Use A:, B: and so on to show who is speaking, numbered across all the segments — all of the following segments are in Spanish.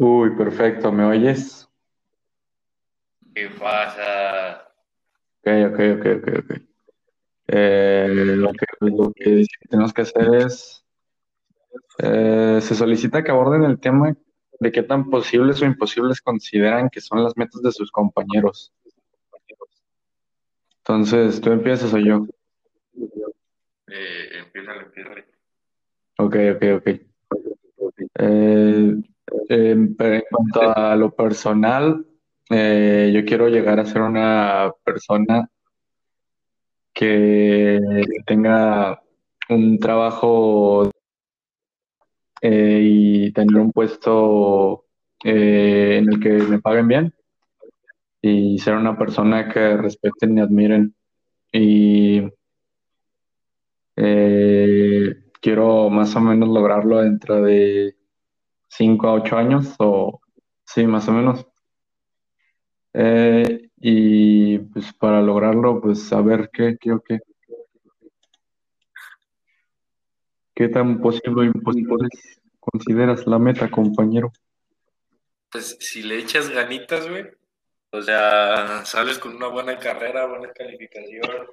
A: Uy, perfecto, ¿me oyes?
B: ¿Qué pasa?
A: Ok, ok, ok, ok, ok. Eh, lo que, lo tenemos que hacer es, eh, se solicita que aborden el tema de qué tan posibles o imposibles consideran que son las metas de sus compañeros. Entonces, ¿tú empiezas o yo?
B: Eh, empiézale, empiézale.
A: Ok, ok, ok. Eh, en, en cuanto a lo personal, eh, yo quiero llegar a ser una persona que tenga un trabajo eh, y tener un puesto eh, en el que me paguen bien y ser una persona que respeten y admiren. Y quiero más o menos lograrlo dentro de 5 a 8 años, o sí, más o menos. Eh, y pues para lograrlo, pues a ver qué, qué, qué, qué tan posible o imposible consideras la meta, compañero.
B: Pues si le echas ganitas, güey, o sea, sales con una buena carrera, buena calificación,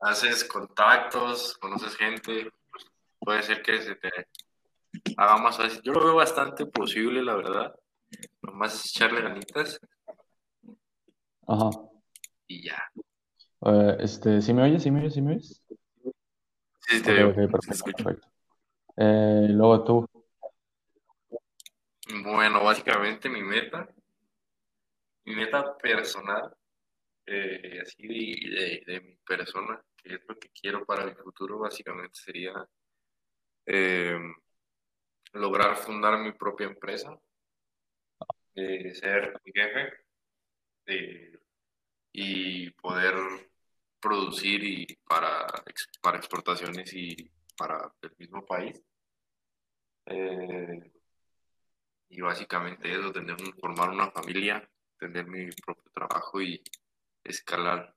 B: haces contactos, conoces gente, pues puede ser que se te haga más fácil. Yo lo veo bastante posible, la verdad. Nomás es echarle ganitas
A: Ajá.
B: y ya.
A: Este, ¿sí me oyes? ¿Sí me oyes? ¿Sí me oyes?
B: Sí, te veo,
A: perfecto, perfecto. Eh, luego tú.
B: Bueno, básicamente mi meta, mi meta personal, eh, así de, de, de mi persona, que es lo que quiero para mi futuro, básicamente sería eh, lograr fundar mi propia empresa, ser mi jefe y poder producir y para, para exportaciones y para el mismo país. Eh, y básicamente eso, tener, formar una familia, tener mi propio trabajo y escalar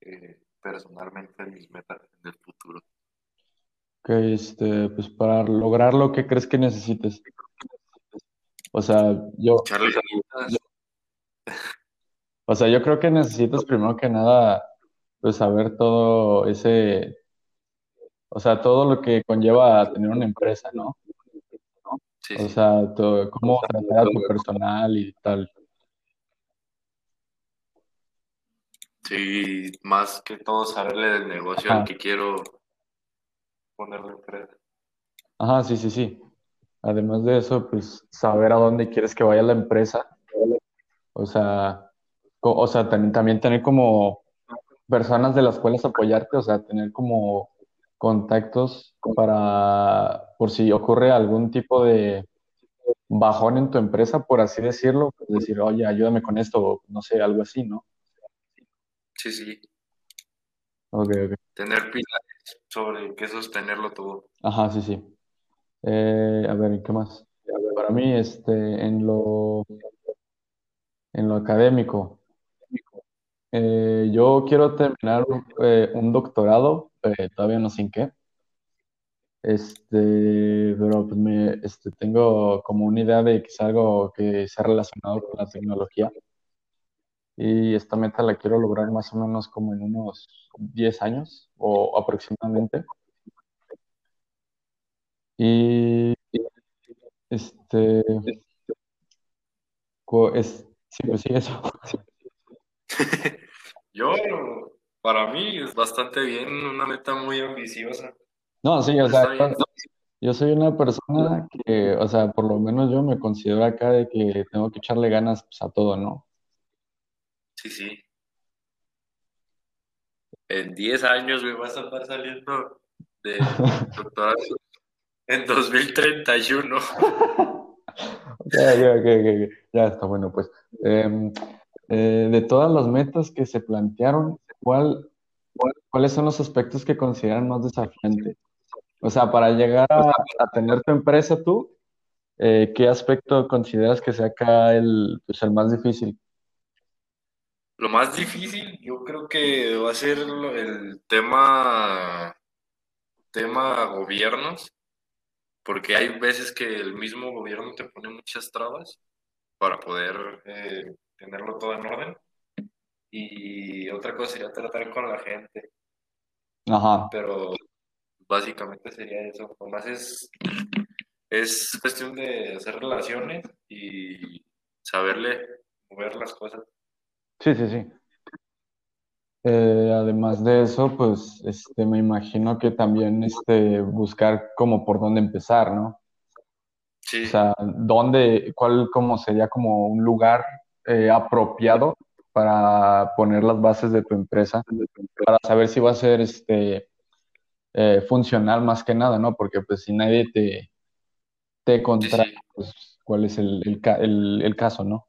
B: eh, personalmente mis metas en el futuro.
A: Que este, pues para lograrlo, ¿qué crees que necesites? O sea, yo,
B: ganitas,
A: o sea, yo creo que necesitas primero que nada, pues saber todo ese, o sea, todo lo que conlleva a tener una empresa, ¿no?
B: sí,
A: O sea, to- cómo tratar a tu personal y tal.
B: Sí, más que todo saberle del negocio
A: Ajá,
B: al que quiero ponerle empresa.
A: ajá, sí, sí, sí. Además de eso, pues saber a dónde quieres que vaya la empresa. O sea, o sea, también, también tener como personas de las cuales apoyarte, o sea, tener como contactos para, por si ocurre algún tipo de bajón en tu empresa, por así decirlo, pues decir, oye, ayúdame con esto, o no sé, algo así, ¿no?
B: Sí, sí,
A: Ok, ok.
B: tener pilares sobre qué sostenerlo todo.
A: Ajá, sí, sí. Eh, a ver, ¿qué más? Para mí, este, en lo, en lo académico, eh, yo quiero terminar eh, un doctorado, todavía no sé en qué, Este, pero pues me, este, tengo como una idea de que es algo que sea relacionado con la tecnología y esta meta la quiero lograr más o menos como en unos 10 años o aproximadamente. Y este, es, sí, pues sí, eso.
B: Yo, para mí es bastante bien, una meta muy ambiciosa,
A: No, sí, o sea, yo soy una persona que, o sea, por lo menos yo me considero acá de que tengo que echarle ganas pues, a todo, ¿no?
B: Sí, sí. En 10 años, güey, vas a estar saliendo de doctorado en 2031.
A: Ok, ok, ok, ok. Ya está bueno, pues. Em, eh, de todas las metas que se plantearon, ¿cuál, cuál- cuáles son los aspectos que consideran más desafiantes? O sea, para llegar a, a tener tu empresa tú, eh, ¿qué aspecto consideras que sea acá el, pues, el más difícil?
B: Lo más difícil, yo creo que va a ser el tema, tema gobiernos, porque hay veces que el mismo gobierno te pone muchas trabas para poder eh, tenerlo todo en orden. Y otra cosa sería tratar con la gente.
A: Ajá.
B: Pero básicamente sería eso. Nomás es, es cuestión de hacer relaciones y saberle mover las cosas.
A: Sí, sí, sí. Eh, además de eso, pues este, me imagino que también este, buscar como por dónde empezar, ¿no?
B: Sí.
A: O sea, dónde, cuál como sería como un lugar eh, apropiado para poner las bases de tu empresa, para saber si va a ser este, eh, funcional más que nada, ¿no? Porque pues si nadie te, te contrata, pues cuál es el, el, el caso, ¿no?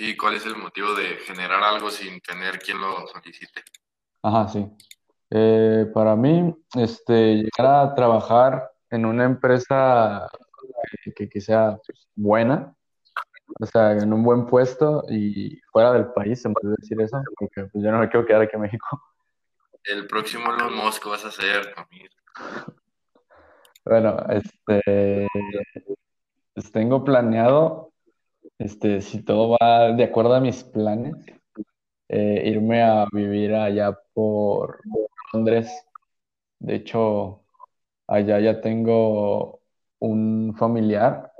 B: Sí, ¿cuál es el motivo de generar algo sin tener quien lo solicite?
A: Ajá, sí. Eh, para mí, este, llegar a trabajar en una empresa que, que, sea pues, buena, o sea, en un buen puesto y fuera del país, se puede decir eso, porque pues, yo no me quiero quedar aquí en México.
B: El próximo Elon Musk vas a ser,
A: Bueno, este, pues, tengo planeado este, si todo va de acuerdo a mis planes, eh, irme a vivir allá por Londres. De hecho, allá ya tengo un familiar.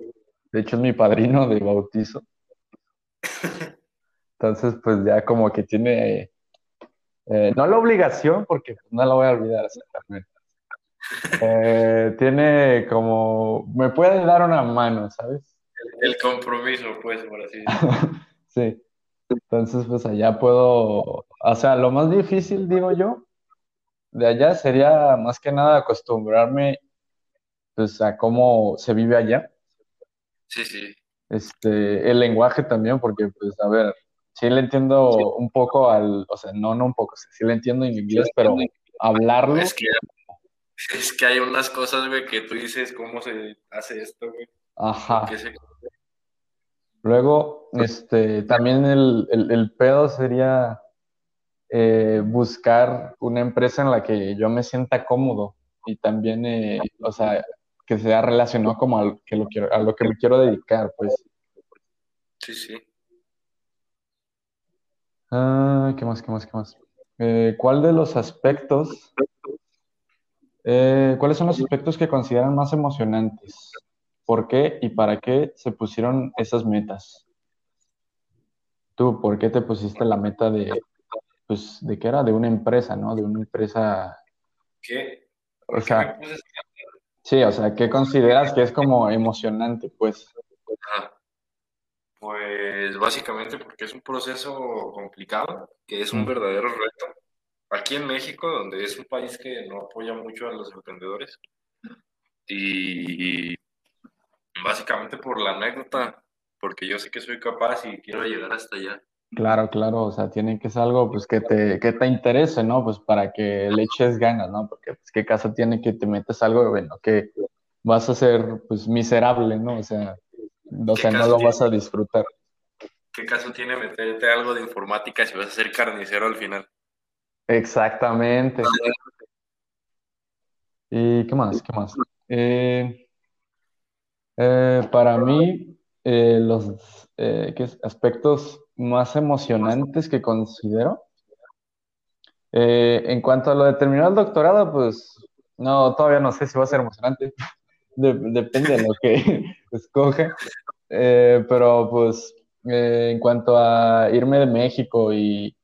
A: De hecho, es mi padrino de bautizo. Entonces, pues ya como que tiene, eh, no la obligación, porque no la voy a olvidar exactamente. Eh, tiene como, me puede dar una mano, ¿sabes?
B: El compromiso, pues, por así
A: decirlo. sí. Entonces, pues allá puedo, o sea, lo más difícil, digo yo, de allá sería más que nada acostumbrarme, pues, a cómo se vive allá.
B: Sí, sí.
A: Este, el lenguaje también, porque, pues, a ver, sí le entiendo un poco al, o sea, no, no un poco, sí le entiendo en inglés, pero hablarlo.
B: Es que, es que hay unas cosas, güey, que tú dices, ¿cómo se hace esto, güey?
A: Ajá. Luego, este, también el, el, pedo sería eh, buscar una empresa en la que yo me sienta cómodo y también, eh, o sea, que sea relacionado como a lo que, lo quiero, a lo que me quiero dedicar, pues.
B: Sí, sí.
A: Ah, ¿qué más, qué más, qué más? Eh, ¿Cuál de los aspectos, cuáles son los aspectos que consideran más emocionantes? ¿Por qué y para qué se pusieron esas metas? Tú, ¿por qué te pusiste la meta de, pues, de qué era? De una empresa, ¿no? De una empresa.
B: ¿Qué?
A: O sea, sí, o sea, ¿qué consideras que es como emocionante, pues?
B: Pues básicamente porque es un proceso complicado, que es un verdadero reto. Aquí en México, donde es un país que no apoya mucho a los emprendedores, y Básicamente por la anécdota, porque yo sé que soy capaz y quiero llegar hasta allá.
A: Claro, claro, o sea, tiene que ser algo pues que te, que te interese, ¿no? Pues para que le eches ganas, ¿no? Porque pues qué caso tiene que te metes algo, bueno, que vas a ser pues miserable, ¿no? O sea, o sea, no lo vas a disfrutar.
B: ¿Qué caso tiene meterte algo de informática si vas a ser carnicero al final?
A: Exactamente. ¿Y qué más? ¿Qué más? Eh, eh, para mí, eh, los eh, aspectos más emocionantes que considero, en cuanto a lo de terminar el doctorado, pues no, todavía no sé si va a ser emocionante, depende de lo que escoge, pero pues en cuanto a irme de México y,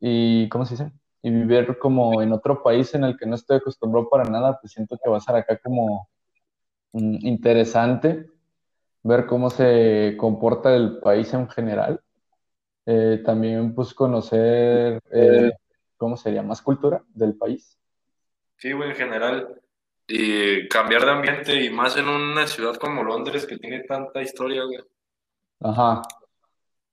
A: y, ¿cómo se dice? Y vivir como en otro país en el que no estoy acostumbrado para nada, pues siento que va a ser acá como interesante ver cómo se comporta el país en general. Eh, también pues conocer, eh, ¿cómo sería? Más cultura del país.
B: Sí, güey, en general. Y cambiar de ambiente y más en una ciudad como Londres que tiene tanta historia, güey.
A: Ajá.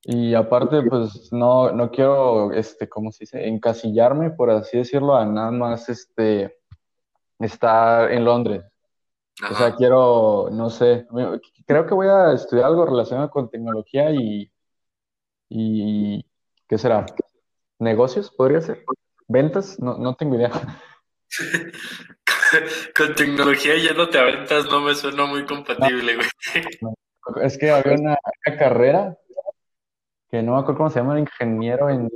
A: Y aparte, pues no, no quiero, este, ¿cómo se dice? Encasillarme, por así decirlo, a nada más, este, estar en Londres. O sea, quiero, no sé, creo que voy a estudiar algo relacionado con tecnología y, y ¿qué será? ¿Negocios podría ser? ¿Ventas? No, no tengo idea.
B: con tecnología ya no te aventas, no me suena muy compatible, güey.
A: Es que había una, una carrera que no me acuerdo cómo se llama, era ingeniero en...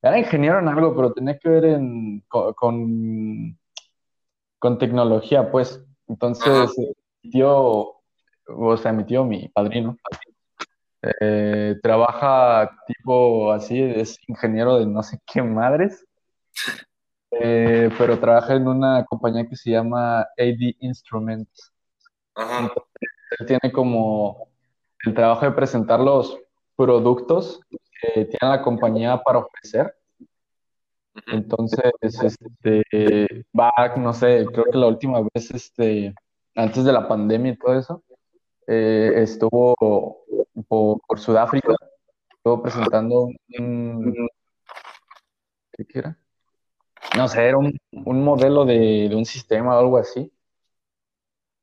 A: Era ingeniero en algo, pero tenía que ver en, co- con, con, tecnología, pues. Entonces, mi tío, o sea, mi tío, mi padrino, eh, trabaja tipo así, es ingeniero de no sé qué madres, eh, pero trabaja en una compañía que se llama AD Instruments.
B: Ajá.
A: Él tiene como el trabajo de presentar los productos que tiene la compañía para ofrecer. Entonces, este, va, no sé, creo que la última vez, este, antes de la pandemia y todo eso, eh, estuvo por, por Sudáfrica, estuvo presentando un, ¿qué era? No sé, era un, un modelo de, de un sistema o algo así.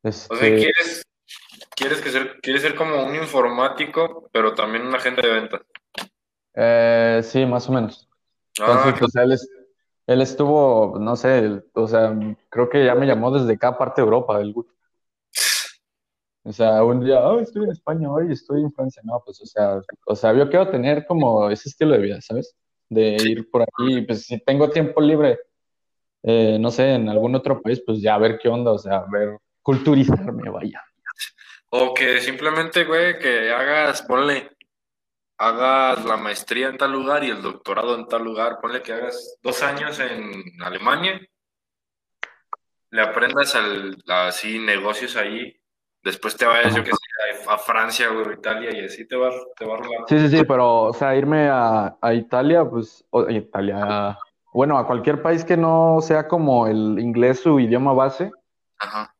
B: O sea,
A: Este,
B: ¿quieres, quieres, que ser, quieres ser como un informático, pero también un agente de ventas?
A: eh, sí, más o menos.
B: Ah,
A: Entonces, pues él, es- él estuvo, no sé, o sea, creo que ya me llamó desde cada parte de Europa, el. O sea, un día, oh, estoy en España hoy, estoy en Francia. No, pues, o sea, o sea, yo quiero tener como ese estilo de vida, ¿sabes? De ir por aquí, pues si tengo tiempo libre, eh, no sé, en algún otro país, pues ya a ver qué onda, o sea, a ver, culturizarme, vaya.
B: O que simplemente, güey, que hagas, ponle, hagas la maestría en tal lugar y el doctorado en tal lugar, ponle que hagas dos años en Alemania, le aprendas al, así negocios ahí, después te vayas, yo que sé, a, Francia o Italia y así te vas, te vas.
A: Sí, sí, sí, pero, o sea, irme a, a Italia, pues, o, Italia, bueno, a cualquier país que no sea como el inglés su idioma base,
B: Ajá.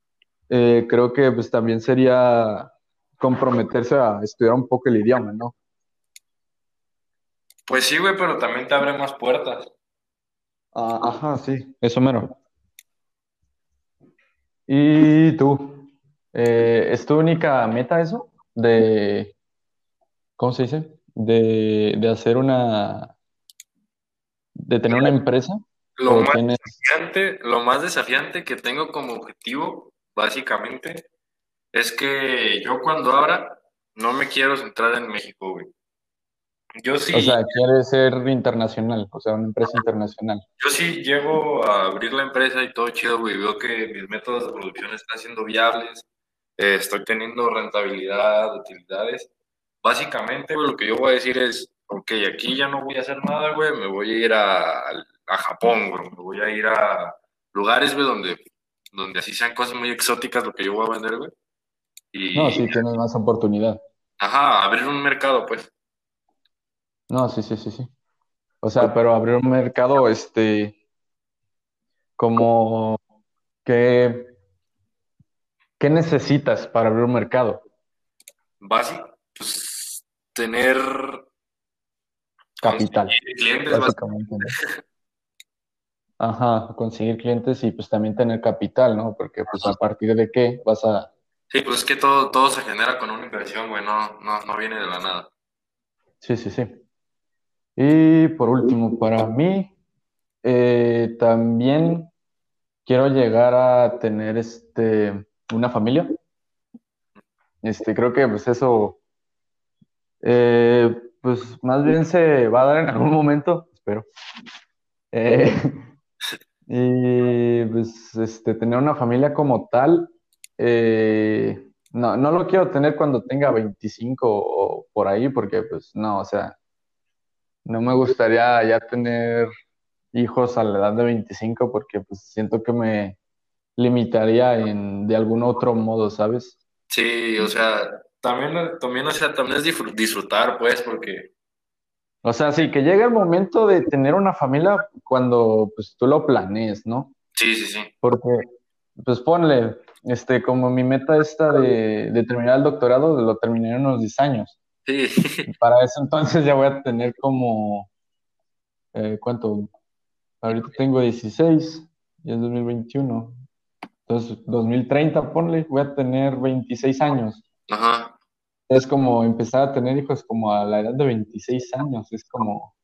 A: eh, creo que pues también sería comprometerse a estudiar un poco el idioma, ¿no?
B: Pues sí, güey, pero también te abre más puertas.
A: Ah, ajá, sí, eso mero. ¿Y tú? Eh, ¿es tu única meta eso? De, ¿cómo se dice? De, de hacer una, de tener una empresa
B: Lo más
A: tienes,
B: desafiante, lo más desafiante que tengo como objetivo, básicamente, es que yo cuando abra, no me quiero centrar en México, güey. Yo sí,
A: o sea, quieres ser internacional, o sea, una empresa internacional?
B: yo sí llego a abrir la empresa y todo chido, güey. Veo que mis métodos de producción están siendo viables, eh, estoy teniendo rentabilidad, utilidades. Básicamente, güey, lo que yo voy a decir es, ok, aquí ya no voy a hacer nada, güey, me voy a ir a, a Japón, güey, me voy a ir a lugares, güey, donde, donde así sean cosas muy exóticas lo que yo voy a vender, güey. Y,
A: No, sí, tienes más oportunidad.
B: ajá, abrir un mercado, pues.
A: No, sí, sí, sí, sí. O sea, pero abrir un mercado, este, como que, ¿qué necesitas para abrir un mercado?
B: Básico, pues tener
A: Capital,
B: clientes, básicamente.
A: Ajá, conseguir clientes y pues también tener capital, ¿no? Porque pues a partir de qué vas a...
B: Sí, pues es que todo, todo se genera con una inversión, güey, no, no, no viene de la nada.
A: Sí, sí, sí. Y por último, para mí, eh, también quiero llegar a tener este, una familia. Este, creo que pues eso, eh, pues más bien se va a dar en algún momento, espero. Eh, y pues este, tener una familia como tal, no, no lo quiero tener cuando tenga 25 o por ahí, porque pues no, o sea, no me gustaría ya tener hijos a la edad de 25 porque pues siento que me limitaría en, de algún otro modo, ¿sabes?
B: Sí, o sea, también, también, o sea, también es disfr- disfrutar, pues, porque
A: O sea, sí, que llegue el momento de tener una familia cuando pues tú lo planees, ¿no?
B: sí, sí, sí.
A: Porque, pues ponle, este, como mi meta esta de, de terminar el doctorado, lo terminé en unos 10 años.
B: Sí,
A: para eso entonces ya voy a tener como, eh, ¿cuánto? Ahorita tengo 16 y es 2021. Entonces, 2030, ponle, voy a tener 26 años.
B: ajá.
A: Es como empezar a tener hijos como a la edad de 26 años. Es como,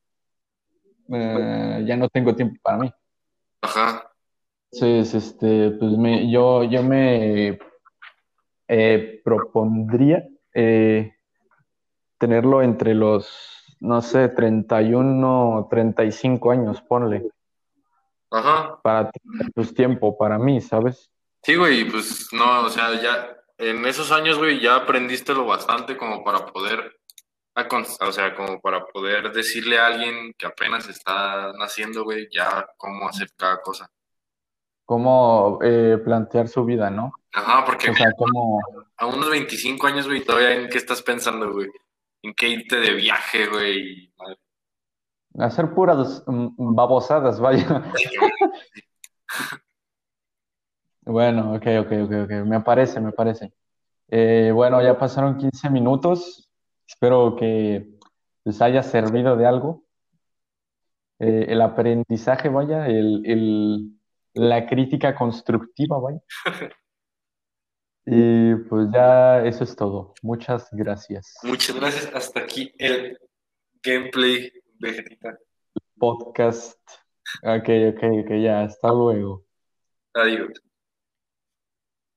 A: eh, ya no tengo tiempo para mí.
B: Ajá.
A: Entonces, este, pues me, yo, yo me eh, propondría eh, tenerlo entre los, no sé, 31, 35 años, ponle.
B: Ajá.
A: Para pues, tiempo para mí, ¿sabes?
B: Sí, güey, pues no, o sea, ya en esos años, güey, ya aprendiste lo bastante como para poder, o sea, como para poder decirle a alguien que apenas está naciendo, güey, ya cómo hacer cada cosa.
A: Cómo eh, plantear su vida, ¿no?
B: Ajá, porque
A: O sea, como,
B: a unos 25 años, güey, todavía en qué estás pensando, güey. En qué irte de viaje, güey.
A: Hacer puras mm, babosadas, vaya. Bueno, ok, ok, ok, ok. Me parece, me parece. Eh, bueno, ya pasaron 15 minutos. Espero que les haya servido de algo. Eh, el aprendizaje, vaya, el, el- la crítica constructiva, vaya. Y pues ya eso es todo. Muchas gracias.
B: Muchas gracias. Hasta aquí el gameplay Vegetita.
A: Podcast. Ok, ok, ok, ya, hasta luego.
B: Adiós.